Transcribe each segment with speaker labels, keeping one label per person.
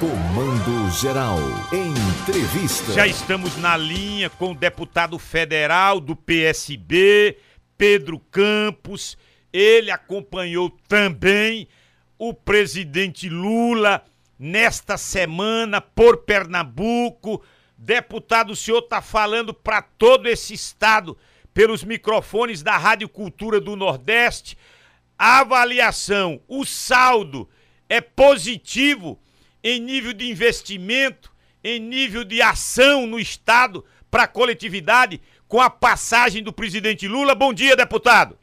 Speaker 1: Comando Geral. Entrevista.
Speaker 2: Já estamos na linha com o deputado federal do PSB, Pedro Campos. Ele acompanhou também o presidente Lula nesta semana por Pernambuco. Deputado, o senhor está falando para todo esse estado pelos microfones da Rádio Cultura do Nordeste. A avaliação, o saldo é positivo em nível de investimento, em nível de ação no Estado para a coletividade com a passagem do presidente Lula. Bom dia, deputado.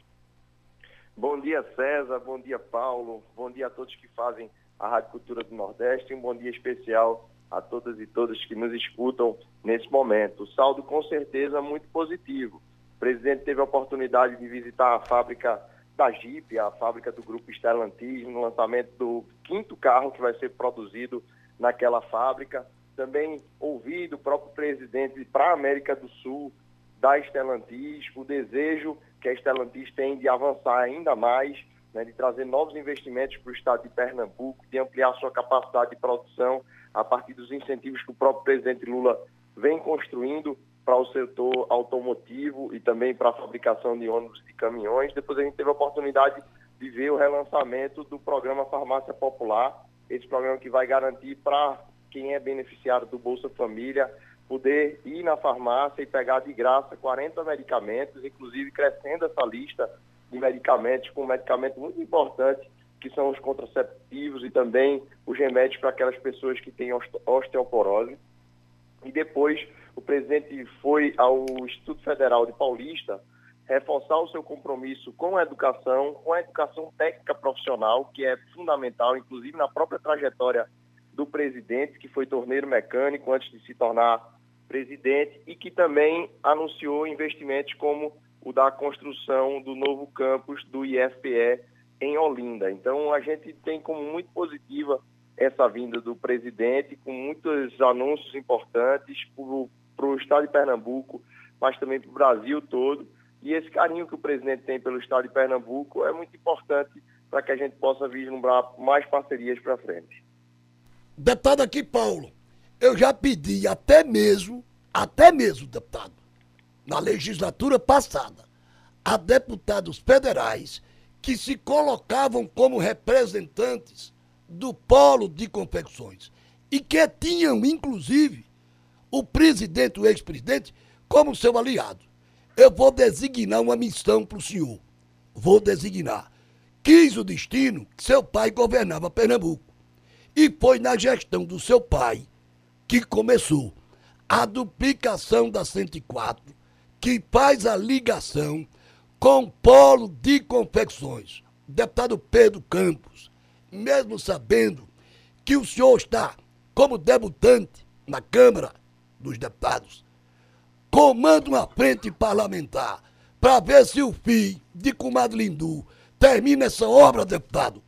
Speaker 3: Bom dia, César. Bom dia, Paulo. Bom dia a todos que fazem a Rádio Cultura do Nordeste. Um bom dia especial a todas e todos que nos escutam nesse momento. O saldo, com certeza, muito positivo. O presidente teve a oportunidade de visitar a fábrica da Jeep, a fábrica do grupo Stellantis, no lançamento do quinto carro que vai ser produzido naquela fábrica. Também ouvi do próprio presidente para a América do Sul, da Stellantis, o desejo que a Stellantis tem de avançar ainda mais, né, de trazer novos investimentos para o estado de Pernambuco, de ampliar sua capacidade de produção a partir dos incentivos que o próprio presidente Lula vem construindo para o setor automotivo e também para a fabricação de ônibus e caminhões. Depois a gente teve a oportunidade de ver o relançamento do programa Farmácia Popular, esse programa que vai garantir para quem é beneficiário do Bolsa Família poder ir na farmácia e pegar de graça 40 medicamentos, inclusive crescendo essa lista de medicamentos com um medicamento muito importante que são os contraceptivos e também os remédios para aquelas pessoas que têm osteoporose. E depois o presidente foi ao Instituto Federal de Paulista reforçar o seu compromisso com a educação, com a educação técnica profissional, que é fundamental, inclusive na própria trajetória do presidente, que foi torneiro mecânico antes de se tornar presidente, e que também anunciou investimentos como o da construção do novo campus do IFPE em Olinda. Então, a gente tem como muito positiva essa vinda do presidente, com muitos anúncios importantes para o estado de Pernambuco, mas também para o Brasil todo. E esse carinho que o presidente tem pelo estado de Pernambuco é muito importante para que a gente possa vislumbrar mais parcerias para frente.
Speaker 4: Deputado aqui, Paulo, eu já pedi até mesmo, até mesmo, deputado, na legislatura passada, a deputados federais que se colocavam como representantes do polo de confecções e que tinham, inclusive, o presidente, o ex-presidente, como seu aliado. Eu vou designar uma missão para o senhor. Vou designar. Quis o destino que seu pai governava Pernambuco. E foi na gestão do seu pai que começou a duplicação da 104, que faz a ligação com o polo de confecções. Deputado Pedro Campos, mesmo sabendo que o senhor está como debutante na Câmara dos Deputados, comanda uma frente parlamentar para ver se o FII de Comadre Lindu termina essa obra, deputado.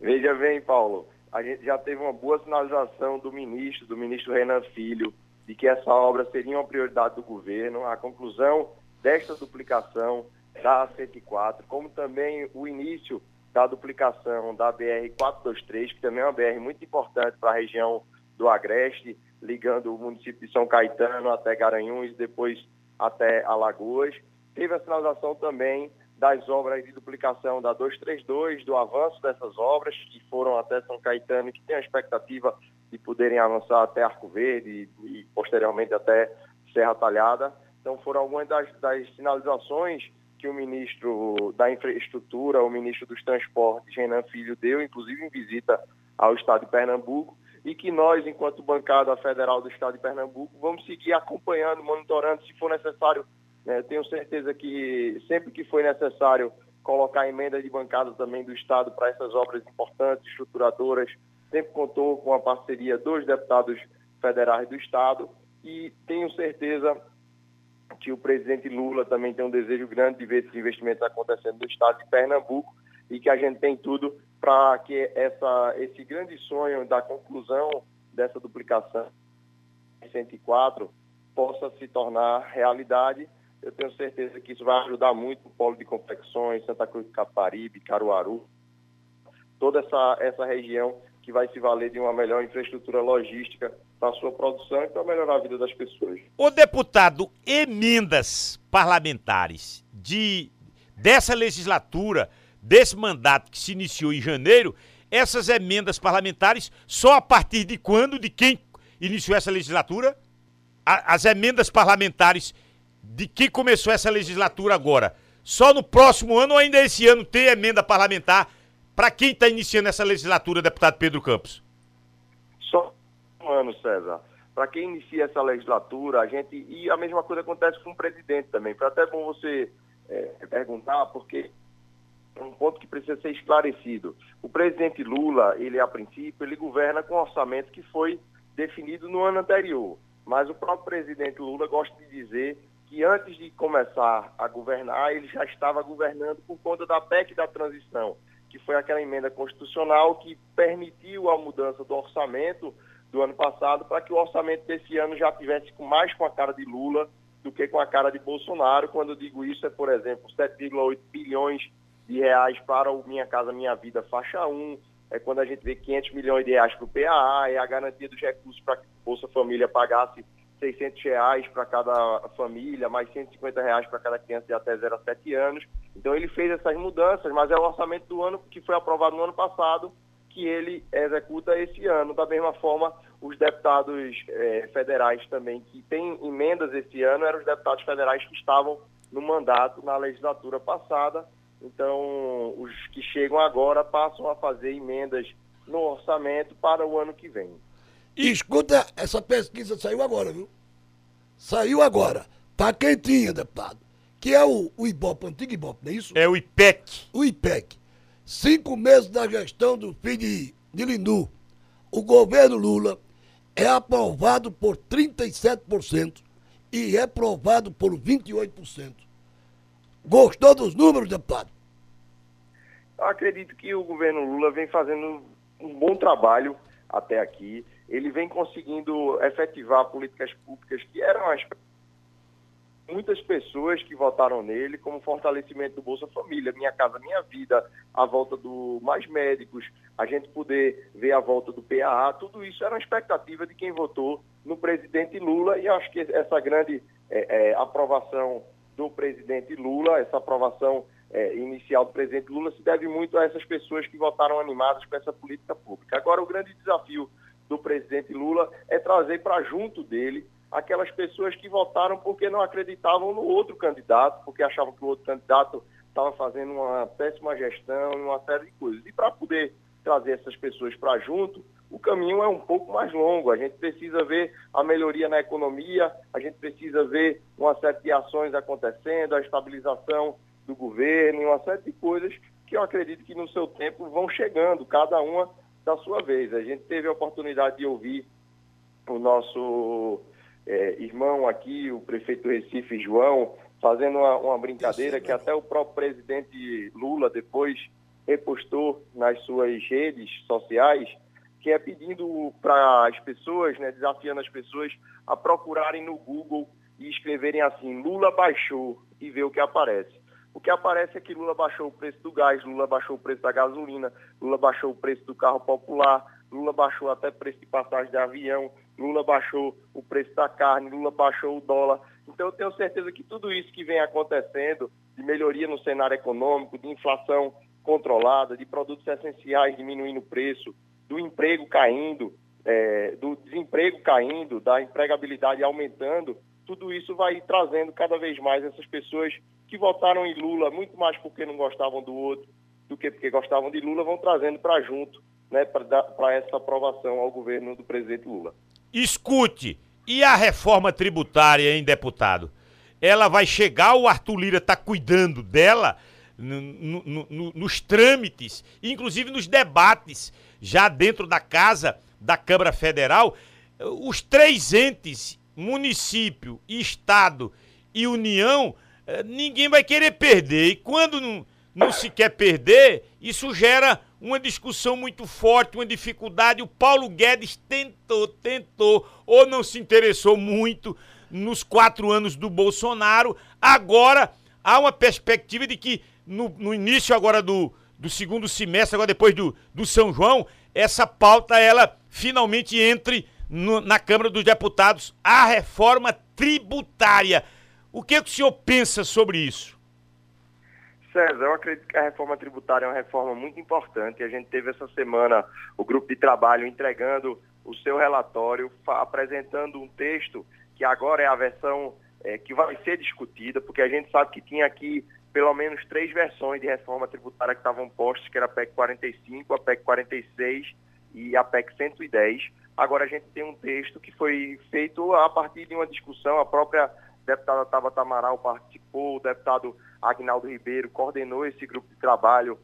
Speaker 3: Veja bem, Paulo, a gente já teve uma boa sinalização do ministro, do ministro Renan Filho, de que essa obra seria uma prioridade do governo. A conclusão desta duplicação da 104, como também o início da duplicação da BR-423, que também é uma BR muito importante para a região do Agreste, ligando o município de São Caetano até Garanhuns, depois até Alagoas. Teve a sinalização também das obras de duplicação da 232, do avanço dessas obras, que foram até São Caetano e que tem a expectativa de poderem avançar até Arco Verde e, e posteriormente até Serra Talhada. Então foram algumas das, das sinalizações que o ministro da Infraestrutura, o ministro dos Transportes, Renan Filho, deu, inclusive em visita ao estado de Pernambuco, e que nós, enquanto bancada federal do estado de Pernambuco, vamos seguir acompanhando, monitorando, se for necessário. Né, tenho certeza que sempre que for necessário colocar emenda de bancada também do estado para essas obras importantes, estruturadoras, sempre contou com a parceria dos deputados federais do estado e tenho certeza que o presidente Lula também tem um desejo grande de ver esses investimentos acontecendo no estado de Pernambuco e que a gente tem tudo para que essa, esse grande sonho da conclusão dessa duplicação 104 possa se tornar realidade. Eu tenho certeza que isso vai ajudar muito o polo de confecções, Santa Cruz do Caparibe, Caruaru, toda essa, essa região que vai se valer de uma melhor infraestrutura logística para sua produção e para melhorar a vida das pessoas.
Speaker 2: O deputado, emendas parlamentares de dessa legislatura, desse mandato que se iniciou em janeiro, essas emendas parlamentares só a partir de quando, de quem iniciou essa legislatura? A, as emendas parlamentares de quem começou essa legislatura agora, só no próximo ano ou ainda esse ano tem emenda parlamentar para quem está iniciando essa legislatura, deputado Pedro Campos?
Speaker 3: Só um ano, César. Para quem inicia essa legislatura, a gente. E a mesma coisa acontece com o presidente também. Foi até bom você é, perguntar, porque um ponto que precisa ser esclarecido. O presidente Lula, ele a princípio, ele governa com um orçamento que foi definido no ano anterior. Mas o próprio presidente Lula gosta de dizer que antes de começar a governar, ele já estava governando por conta da PEC da transição, que foi aquela emenda constitucional que permitiu a mudança do orçamento do ano passado para que o orçamento desse ano já tivesse mais com a cara de Lula do que com a cara de Bolsonaro. Quando eu digo isso, é, por exemplo, 7,8 bilhões de reais para o Minha Casa Minha Vida faixa 1, é quando a gente vê 500 milhões de reais para o PAA, é a garantia dos recursos para que Bolsa Família pagasse 600 reais para cada família, mais 150 reais para cada criança de até 0 a 7 anos. Então ele fez essas mudanças, mas é o orçamento do ano que foi aprovado no ano passado que ele executa esse ano. Da mesma forma, os deputados eh, federais também que têm emendas esse ano eram os deputados federais que estavam no mandato na legislatura passada. Então, os que chegam agora passam a fazer emendas no orçamento para o ano que vem.
Speaker 4: E escuta, essa pesquisa saiu agora, viu? Saiu agora. Tá quentinha, deputado. Que é o, o IBOP, o antigo IBOP, não é isso?
Speaker 2: É o IPEC.
Speaker 4: O IPEC. Cinco meses da gestão do filho de, de Lindu. O governo Lula é aprovado por 37% e reprovado por 28%. Gostou dos números, deputado?
Speaker 3: Eu acredito que o governo Lula vem fazendo um bom trabalho até aqui. Ele vem conseguindo efetivar políticas públicas que eram as muitas pessoas que votaram nele, como fortalecimento do Bolsa Família, Minha Casa Minha Vida, a volta do Mais Médicos, a gente poder ver a volta do PAA, tudo isso era uma expectativa de quem votou no presidente Lula e acho que essa grande é, é, aprovação do presidente Lula, essa aprovação é, inicial do presidente Lula se deve muito a essas pessoas que votaram animadas com essa política pública. Agora, o grande desafio do presidente Lula é trazer para junto dele aquelas pessoas que votaram porque não acreditavam no outro candidato, porque achavam que o outro candidato estava fazendo uma péssima gestão, uma série de coisas. E para poder trazer essas pessoas para junto, o caminho é um pouco mais longo. A gente precisa ver a melhoria na economia, a gente precisa ver uma série de ações acontecendo, a estabilização do governo, uma série de coisas que eu acredito que no seu tempo vão chegando, cada uma da sua vez. A gente teve a oportunidade de ouvir o nosso é, irmão aqui, o prefeito Recife, João, fazendo uma, uma brincadeira que até o próprio presidente Lula depois repostou nas suas redes sociais, que é pedindo para as pessoas, né, desafiando as pessoas a procurarem no Google e escreverem assim, Lula baixou e ver o que aparece. O que aparece é que Lula baixou o preço do gás, Lula baixou o preço da gasolina, Lula baixou o preço do carro popular, Lula baixou até o preço de passagem de avião, Lula baixou o preço da carne, Lula baixou o dólar. Então eu tenho certeza que tudo isso que vem acontecendo, de melhoria no cenário econômico, de inflação controlada, de produtos essenciais diminuindo o preço, do emprego caindo, é, do desemprego caindo, da empregabilidade aumentando, tudo isso vai trazendo cada vez mais essas pessoas que votaram em Lula muito mais porque não gostavam do outro do que porque gostavam de Lula, vão trazendo para junto né, para essa aprovação ao governo do presidente Lula.
Speaker 2: Escute, e a reforma tributária, hein, deputado? Ela vai chegar, o Arthur Lira está cuidando dela no, no, no, nos trâmites, inclusive nos debates já dentro da casa da Câmara Federal, os três entes, município, Estado e União, eh, ninguém vai querer perder. E quando não, não se quer perder, isso gera uma discussão muito forte, uma dificuldade. O Paulo Guedes tentou, tentou, ou não se interessou muito nos quatro anos do Bolsonaro. Agora há uma perspectiva de que no, no início agora do, do segundo semestre, agora depois do, do São João, essa pauta ela finalmente entre no, na Câmara dos Deputados a reforma tributária. O que, que o senhor pensa sobre isso?
Speaker 3: César, eu acredito que a reforma tributária é uma reforma muito importante. A gente teve essa semana o grupo de trabalho entregando o seu relatório, apresentando um texto que agora é a versão é, que vai ser discutida, porque a gente sabe que tinha aqui pelo menos três versões de reforma tributária que estavam postas, que era a PEC 45, a PEC 46 e a PEC 110. Agora a gente tem um texto que foi feito a partir de uma discussão, a própria deputada Tabata Amaral participou, o deputado Agnaldo Ribeiro coordenou esse grupo de trabalho,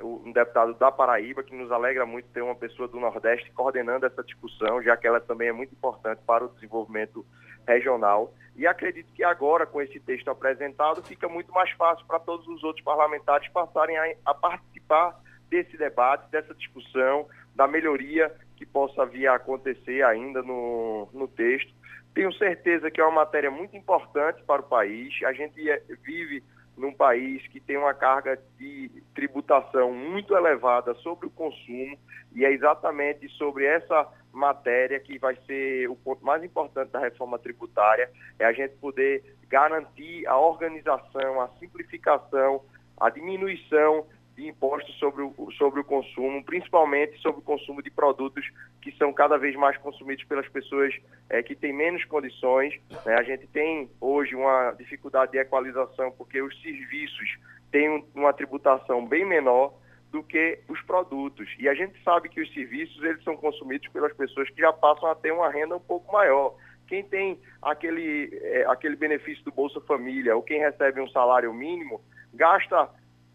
Speaker 3: um deputado da Paraíba, que nos alegra muito ter uma pessoa do Nordeste coordenando essa discussão, já que ela também é muito importante para o desenvolvimento regional. E acredito que agora, com esse texto apresentado, fica muito mais fácil para todos os outros parlamentares passarem a, a participar desse debate, dessa discussão, da melhoria que possa vir a acontecer ainda no, no texto. Tenho certeza que é uma matéria muito importante para o país. A gente é, vive num país que tem uma carga de tributação muito elevada sobre o consumo e é exatamente sobre essa matéria que vai ser o ponto mais importante da reforma tributária, é a gente poder garantir a organização, a simplificação, a diminuição de impostos sobre o, sobre o consumo, principalmente sobre o consumo de produtos que são cada vez mais consumidos pelas pessoas é, que têm menos condições. Né? A gente tem hoje uma dificuldade de equalização porque os serviços têm uma tributação bem menor do que os produtos. E a gente sabe que os serviços eles são consumidos pelas pessoas que já passam a ter uma renda um pouco maior. Quem tem aquele, é, aquele benefício do Bolsa Família ou quem recebe um salário mínimo, gasta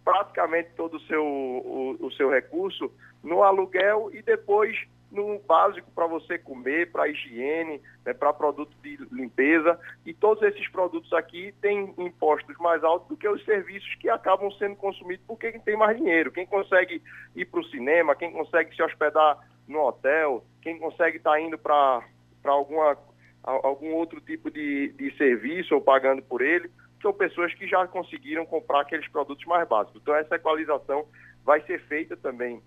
Speaker 3: praticamente todo o seu, o, o seu recurso no aluguel e depois no básico para você comer, para higiene, né, para produtos de limpeza. E todos esses produtos aqui têm impostos mais altos do que os serviços que acabam sendo consumidos por quem tem mais dinheiro. Quem consegue ir para o cinema, quem consegue se hospedar no hotel, quem consegue estar tá indo para algum outro tipo de, de serviço ou pagando por ele, são pessoas que já conseguiram comprar aqueles produtos mais básicos. Então, essa equalização vai ser feita também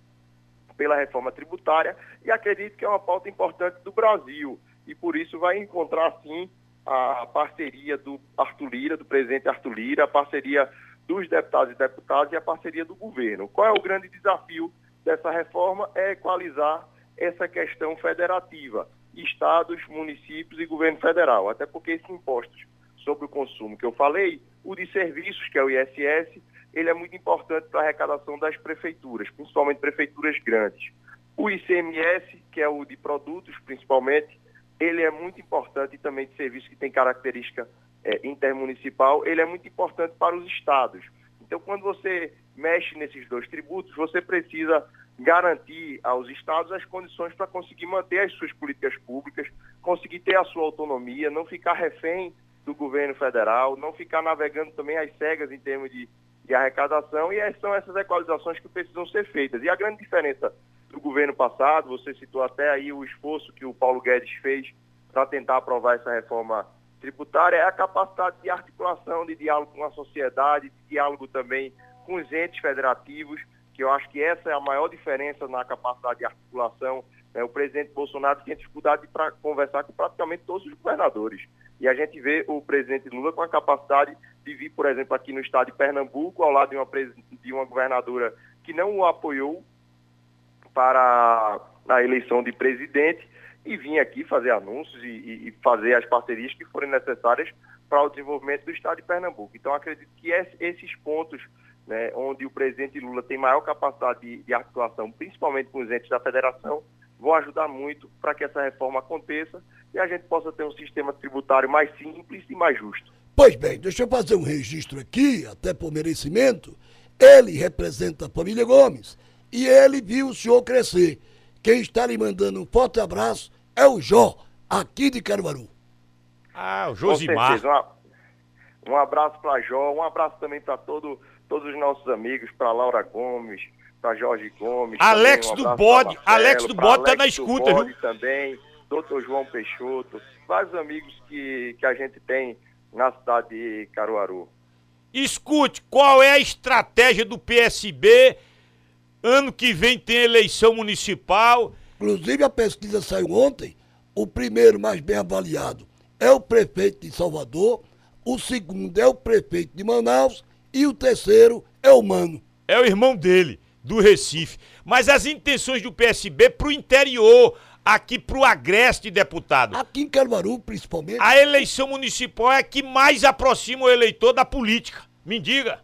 Speaker 3: pela reforma tributária e acredito que é uma pauta importante do Brasil e por isso vai encontrar sim a parceria do Arthur Lira, do presidente Arthur Lira, a parceria dos deputados e deputadas e a parceria do governo. Qual é o grande desafio dessa reforma? É equalizar essa questão federativa, estados, municípios e governo federal, até porque esses impostos sobre o consumo que eu falei, o de serviços, que é o ISS, ele é muito importante para a arrecadação das prefeituras, principalmente prefeituras grandes. O ICMS, que é o de produtos, principalmente, ele é muito importante e também de serviços que tem característica é, intermunicipal, ele é muito importante para os estados. Então, quando você mexe nesses dois tributos, você precisa garantir aos estados as condições para conseguir manter as suas políticas públicas, conseguir ter a sua autonomia, não ficar refém do governo federal, não ficar navegando também às cegas em termos de, de arrecadação, e são essas equalizações que precisam ser feitas. E a grande diferença do governo passado, você citou até aí o esforço que o Paulo Guedes fez para tentar aprovar essa reforma tributária, é a capacidade de articulação, de diálogo com a sociedade, de diálogo também com os entes federativos, que eu acho que essa é a maior diferença na capacidade de articulação. Né? O presidente Bolsonaro tinha dificuldade para conversar com praticamente todos os governadores. E a gente vê o presidente Lula com a capacidade de vir, por exemplo, aqui no estado de Pernambuco, ao lado de uma, de uma governadora que não o apoiou para a eleição de presidente e vir aqui fazer anúncios e, e fazer as parcerias que forem necessárias para o desenvolvimento do estado de Pernambuco. Então, acredito que esses pontos né, onde o presidente Lula tem maior capacidade de, de articulação, principalmente com os entes da federação, vão ajudar muito para que essa reforma aconteça e a gente possa ter um sistema tributário mais simples e mais justo.
Speaker 4: Pois bem, deixa eu fazer um registro aqui, até por merecimento. Ele representa a família Gomes e ele viu o senhor crescer. Quem está lhe mandando um forte abraço é o Jó, aqui de Caruaru.
Speaker 2: Ah, o Josimar.
Speaker 3: Um, um abraço para Jó, um abraço também para todo, todos os nossos amigos, para Laura Gomes, para Jorge Gomes.
Speaker 2: Alex também, um do Bode, Alex do Bode tá na escuta,
Speaker 3: do Bode também, doutor João Peixoto, vários amigos que, que a gente tem na cidade de Caruaru.
Speaker 2: Escute, qual é a estratégia do PSB Ano que vem tem eleição municipal.
Speaker 4: Inclusive a pesquisa saiu ontem. O primeiro mais bem avaliado é o prefeito de Salvador, o segundo é o prefeito de Manaus e o terceiro é o Mano.
Speaker 2: É o irmão dele, do Recife. Mas as intenções do PSB pro interior, aqui pro Agreste, deputado.
Speaker 4: Aqui em Caruaru, principalmente.
Speaker 2: A eleição municipal é a que mais aproxima o eleitor da política. Me diga.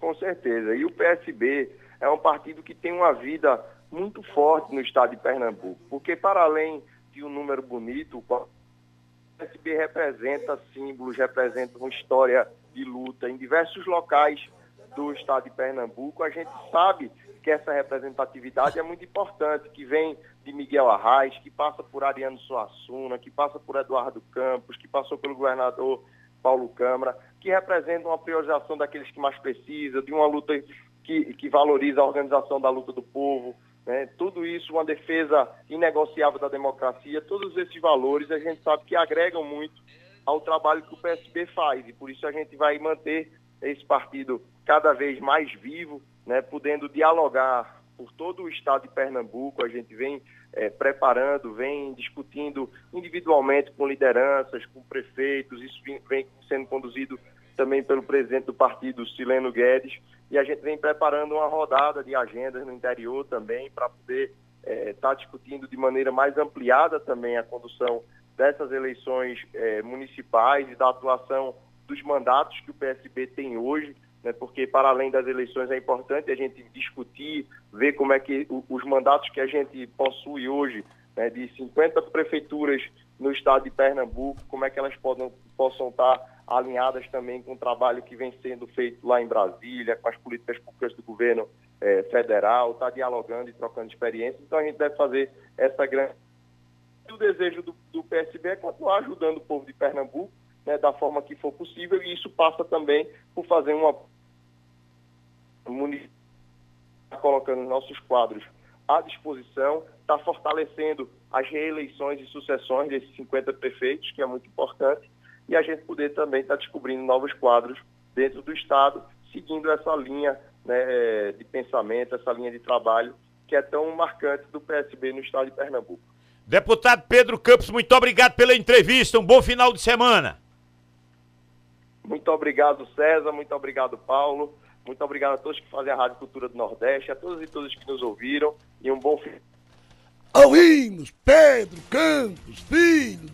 Speaker 3: Com certeza. E o PSB é um partido que tem uma vida muito forte no estado de Pernambuco, porque para além de um número bonito, o PSB representa símbolos, representa uma história de luta em diversos locais do estado de Pernambuco. A gente sabe que essa representatividade é muito importante, que vem de Miguel Arraes, que passa por Ariano Suassuna, que passa por Eduardo Campos, que passou pelo governador Paulo Câmara, que representa uma priorização daqueles que mais precisam, de uma luta que, que valoriza a organização da luta do povo, né? tudo isso, uma defesa inegociável da democracia, todos esses valores a gente sabe que agregam muito ao trabalho que o PSB faz e por isso a gente vai manter esse partido cada vez mais vivo, né? podendo dialogar por todo o estado de Pernambuco, a gente vem é, preparando, vem discutindo individualmente com lideranças, com prefeitos, isso vem, sendo conduzido também pelo presidente do partido, Sileno Guedes, e a gente vem preparando uma rodada de agendas no interior também para poder estar é, tá discutindo de maneira mais ampliada também a condução dessas eleições é, municipais e da atuação dos mandatos que o PSB tem hoje, né, porque para além das eleições é importante a gente discutir, ver como é que os mandatos que a gente possui hoje, né, de 50 prefeituras no estado de Pernambuco, como é que elas podem, possam estar alinhadas também com o trabalho que vem sendo feito lá em Brasília, com as políticas públicas do governo eh, federal, está dialogando e trocando experiências. Então a gente deve fazer essa grande. O desejo do, do PSB é continuar ajudando o povo de Pernambuco né, da forma que for possível, e isso passa também por fazer uma. colocando nossos quadros à disposição, está fortalecendo as reeleições e sucessões desses 50 prefeitos, que é muito importante, e a gente poder também estar tá descobrindo novos quadros dentro do Estado, seguindo essa linha né, de pensamento, essa linha de trabalho que é tão marcante do PSB no Estado de Pernambuco.
Speaker 2: Deputado Pedro Campos, muito obrigado pela entrevista, um bom final de semana.
Speaker 3: Muito obrigado, César, muito obrigado, Paulo. Muito obrigado a todos que fazem a Rádio Cultura do Nordeste, a todos e todas que nos ouviram e um bom fim.
Speaker 4: Ouvimos Pedro Campos, filho